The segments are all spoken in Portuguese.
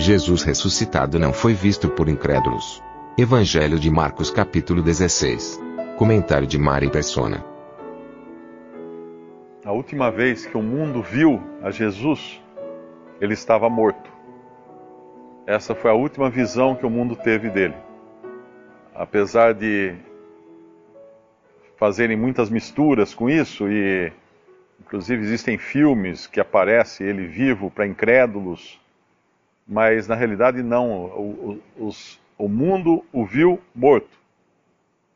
Jesus ressuscitado não foi visto por incrédulos. Evangelho de Marcos capítulo 16. Comentário de Mari Persona. A última vez que o mundo viu a Jesus, ele estava morto. Essa foi a última visão que o mundo teve dele. Apesar de fazerem muitas misturas com isso e inclusive existem filmes que aparece ele vivo para incrédulos, mas na realidade não. O, os, o mundo o viu morto.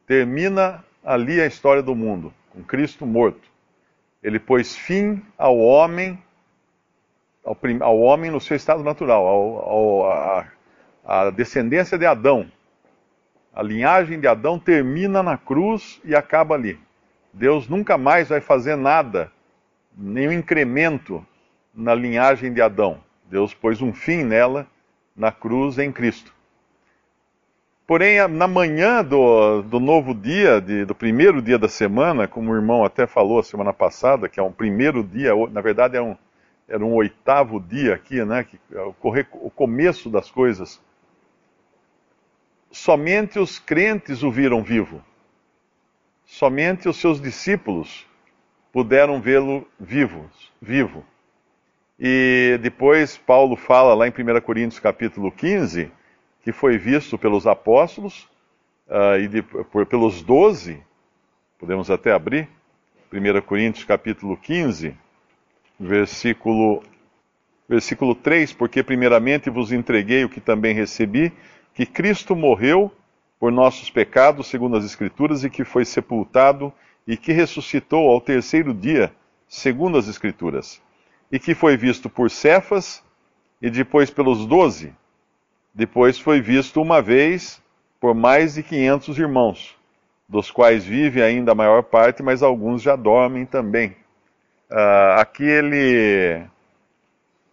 Termina ali a história do mundo, com Cristo morto. Ele pôs fim ao homem, ao, ao homem no seu estado natural, ao, ao, a, a descendência de Adão. A linhagem de Adão termina na cruz e acaba ali. Deus nunca mais vai fazer nada, nenhum incremento na linhagem de Adão. Deus pôs um fim nela na cruz em Cristo. Porém, na manhã do, do novo dia, de, do primeiro dia da semana, como o irmão até falou a semana passada, que é um primeiro dia, na verdade era um, era um oitavo dia aqui, né, que, é o, o começo das coisas, somente os crentes o viram vivo. Somente os seus discípulos puderam vê-lo vivo, vivo. E depois Paulo fala lá em 1 Coríntios capítulo 15 que foi visto pelos apóstolos uh, e de, por, pelos doze, podemos até abrir, 1 Coríntios capítulo 15, versículo, versículo 3, porque primeiramente vos entreguei o que também recebi, que Cristo morreu por nossos pecados, segundo as Escrituras, e que foi sepultado e que ressuscitou ao terceiro dia, segundo as Escrituras, e que foi visto por Cefas e depois pelos doze. Depois foi visto uma vez por mais de 500 irmãos, dos quais vive ainda a maior parte, mas alguns já dormem também. Uh, aqui ele,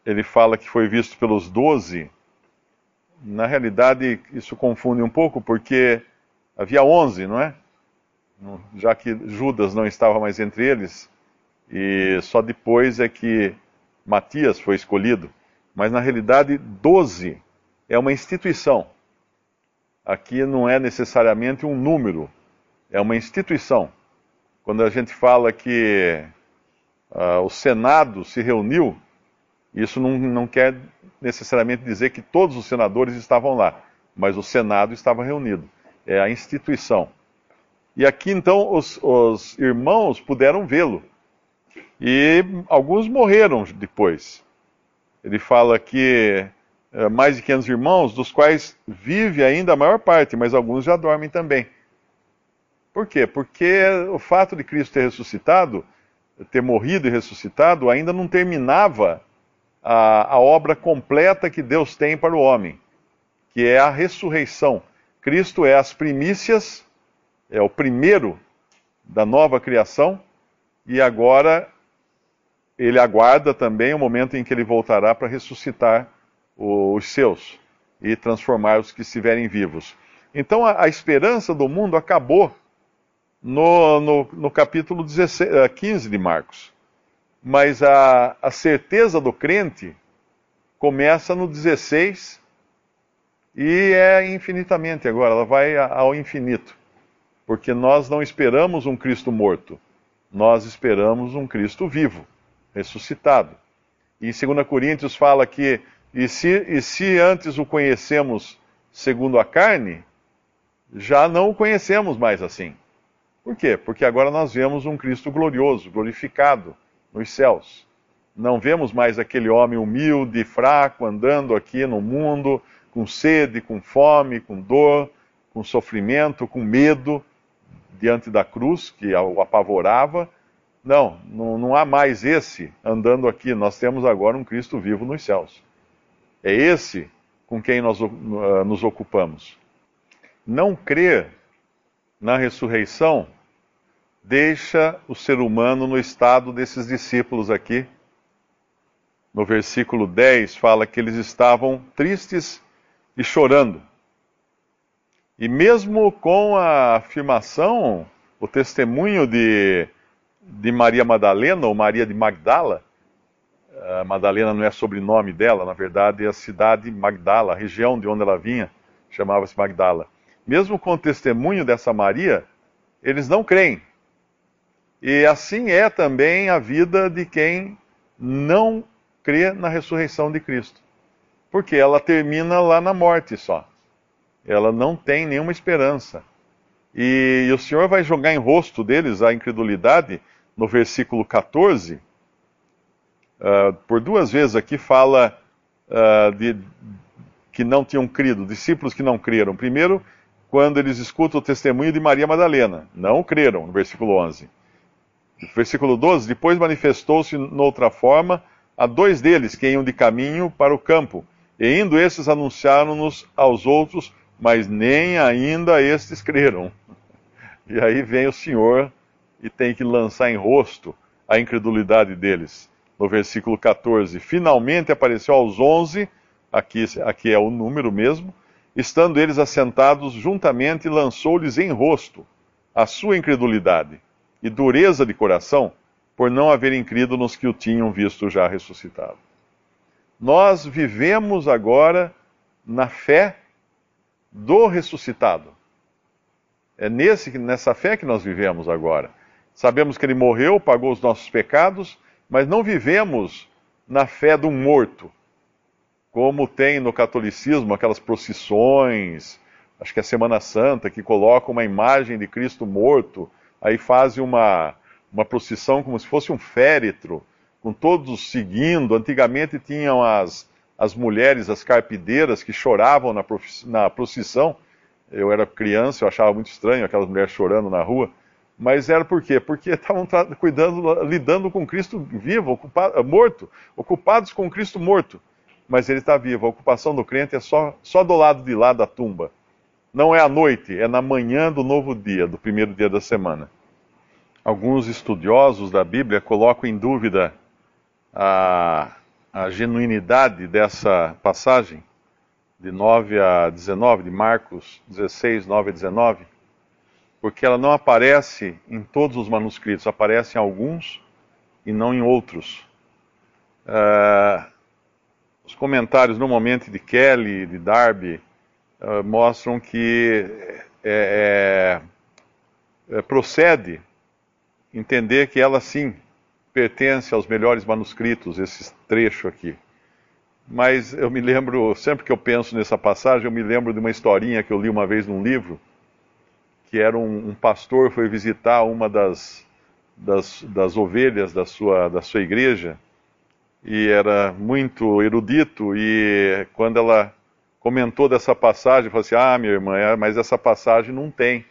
ele fala que foi visto pelos doze. Na realidade, isso confunde um pouco, porque havia onze, não é? Já que Judas não estava mais entre eles, e só depois é que Matias foi escolhido. Mas na realidade, doze é uma instituição. Aqui não é necessariamente um número, é uma instituição. Quando a gente fala que uh, o Senado se reuniu, isso não, não quer necessariamente dizer que todos os senadores estavam lá, mas o Senado estava reunido. É a instituição. E aqui então os, os irmãos puderam vê-lo. E alguns morreram depois. Ele fala que eh, mais de 500 irmãos, dos quais vive ainda a maior parte, mas alguns já dormem também. Por quê? Porque o fato de Cristo ter ressuscitado, ter morrido e ressuscitado, ainda não terminava a, a obra completa que Deus tem para o homem, que é a ressurreição. Cristo é as primícias, é o primeiro da nova criação, e agora ele aguarda também o momento em que ele voltará para ressuscitar os seus e transformar os que estiverem vivos. Então a, a esperança do mundo acabou no, no, no capítulo 16, 15 eh, de Marcos. Mas a, a certeza do crente começa no 16 e é infinitamente agora, ela vai ao infinito. Porque nós não esperamos um Cristo morto, nós esperamos um Cristo vivo, ressuscitado. E em 2 Coríntios fala que e se, e se antes o conhecemos segundo a carne, já não o conhecemos mais assim. Por quê? Porque agora nós vemos um Cristo glorioso, glorificado nos céus. Não vemos mais aquele homem humilde, fraco, andando aqui no mundo, com sede, com fome, com dor, com sofrimento, com medo diante da cruz que o apavorava. Não, não, não há mais esse andando aqui. Nós temos agora um Cristo vivo nos céus. É esse com quem nós uh, nos ocupamos. Não crer na ressurreição deixa o ser humano no estado desses discípulos aqui. No versículo 10 fala que eles estavam tristes e chorando. E mesmo com a afirmação, o testemunho de, de Maria Madalena, ou Maria de Magdala, a Madalena não é sobrenome dela, na verdade é a cidade Magdala, a região de onde ela vinha, chamava-se Magdala. Mesmo com o testemunho dessa Maria, eles não creem. E assim é também a vida de quem não crê na ressurreição de Cristo. Porque ela termina lá na morte só. Ela não tem nenhuma esperança. E, e o Senhor vai jogar em rosto deles a incredulidade no versículo 14. Uh, ah, por duas vezes aqui fala uh, de que não tinham crido, discípulos que não creram. Primeiro, quando eles escutam o testemunho de Maria Madalena, não creram, no versículo 11. Versículo 12: Depois manifestou-se noutra forma a dois deles que iam de caminho para o campo, e indo esses anunciaram-nos aos outros, mas nem ainda estes creram. E aí vem o Senhor e tem que lançar em rosto a incredulidade deles. No versículo 14: Finalmente apareceu aos onze, aqui, aqui é o número mesmo, estando eles assentados juntamente, lançou-lhes em rosto a sua incredulidade e dureza de coração por não haverem crido nos que o tinham visto já ressuscitado. Nós vivemos agora na fé do ressuscitado. É nesse, nessa fé que nós vivemos agora. Sabemos que ele morreu, pagou os nossos pecados, mas não vivemos na fé do morto, como tem no catolicismo aquelas procissões, acho que é Semana Santa, que colocam uma imagem de Cristo morto aí fazem uma, uma procissão como se fosse um féretro, com todos seguindo. Antigamente tinham as, as mulheres, as carpideiras, que choravam na, na procissão. Eu era criança, eu achava muito estranho aquelas mulheres chorando na rua. Mas era por quê? Porque estavam cuidando, lidando com Cristo vivo, ocupado, morto, ocupados com Cristo morto. Mas ele está vivo. A ocupação do crente é só, só do lado de lá da tumba. Não é à noite, é na manhã do novo dia, do primeiro dia da semana. Alguns estudiosos da Bíblia colocam em dúvida a, a genuinidade dessa passagem, de 9 a 19, de Marcos 16, 9 a 19, porque ela não aparece em todos os manuscritos, aparece em alguns e não em outros. Uh, os comentários, normalmente, de Kelly, de Darby, uh, mostram que é, é, procede entender que ela sim pertence aos melhores manuscritos, esse trecho aqui. Mas eu me lembro, sempre que eu penso nessa passagem, eu me lembro de uma historinha que eu li uma vez num livro, que era um, um pastor foi visitar uma das, das, das ovelhas da sua, da sua igreja, e era muito erudito, e quando ela comentou dessa passagem, falou assim: Ah, minha irmã, é, mas essa passagem não tem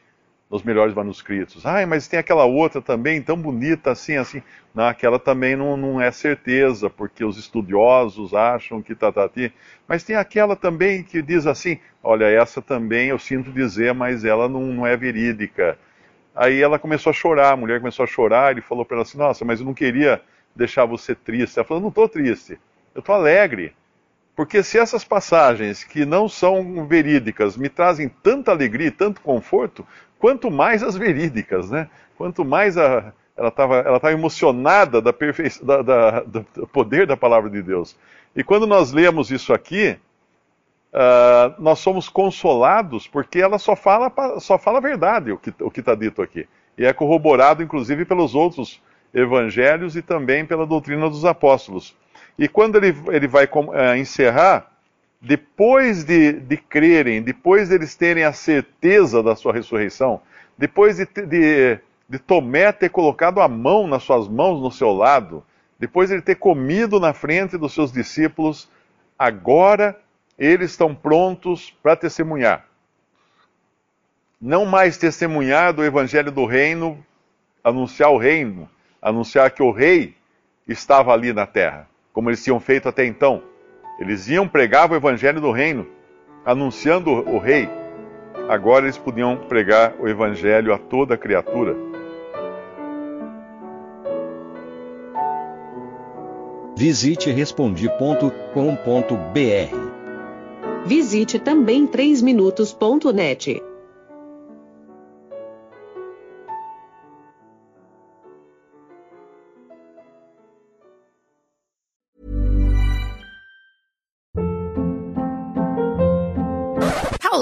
nos melhores manuscritos. Ah, mas tem aquela outra também, tão bonita assim, assim. Não, aquela também não, não é certeza, porque os estudiosos acham que tá, tá, tá. Mas tem aquela também que diz assim: olha, essa também eu sinto dizer, mas ela não, não é verídica. Aí ela começou a chorar, a mulher começou a chorar, ele falou para ela assim: nossa, mas eu não queria deixar você triste. Ela falou: não estou triste, eu estou alegre. Porque se essas passagens que não são verídicas me trazem tanta alegria e tanto conforto, quanto mais as verídicas, né? Quanto mais a, ela estava ela tava emocionada da perfe... da, da, do poder da palavra de Deus. E quando nós lemos isso aqui, uh, nós somos consolados porque ela só fala, só fala a verdade, o que está dito aqui. E é corroborado, inclusive, pelos outros evangelhos e também pela doutrina dos apóstolos. E quando ele, ele vai uh, encerrar, depois de, de crerem, depois de eles terem a certeza da sua ressurreição, depois de, de, de Tomé ter colocado a mão nas suas mãos no seu lado, depois de ele ter comido na frente dos seus discípulos, agora eles estão prontos para testemunhar. Não mais testemunhar do evangelho do reino, anunciar o reino, anunciar que o rei estava ali na terra, como eles tinham feito até então. Eles iam pregar o evangelho do reino, anunciando o rei. Agora eles podiam pregar o evangelho a toda criatura. Visite respondi.com.br. Visite também 3minutos.net.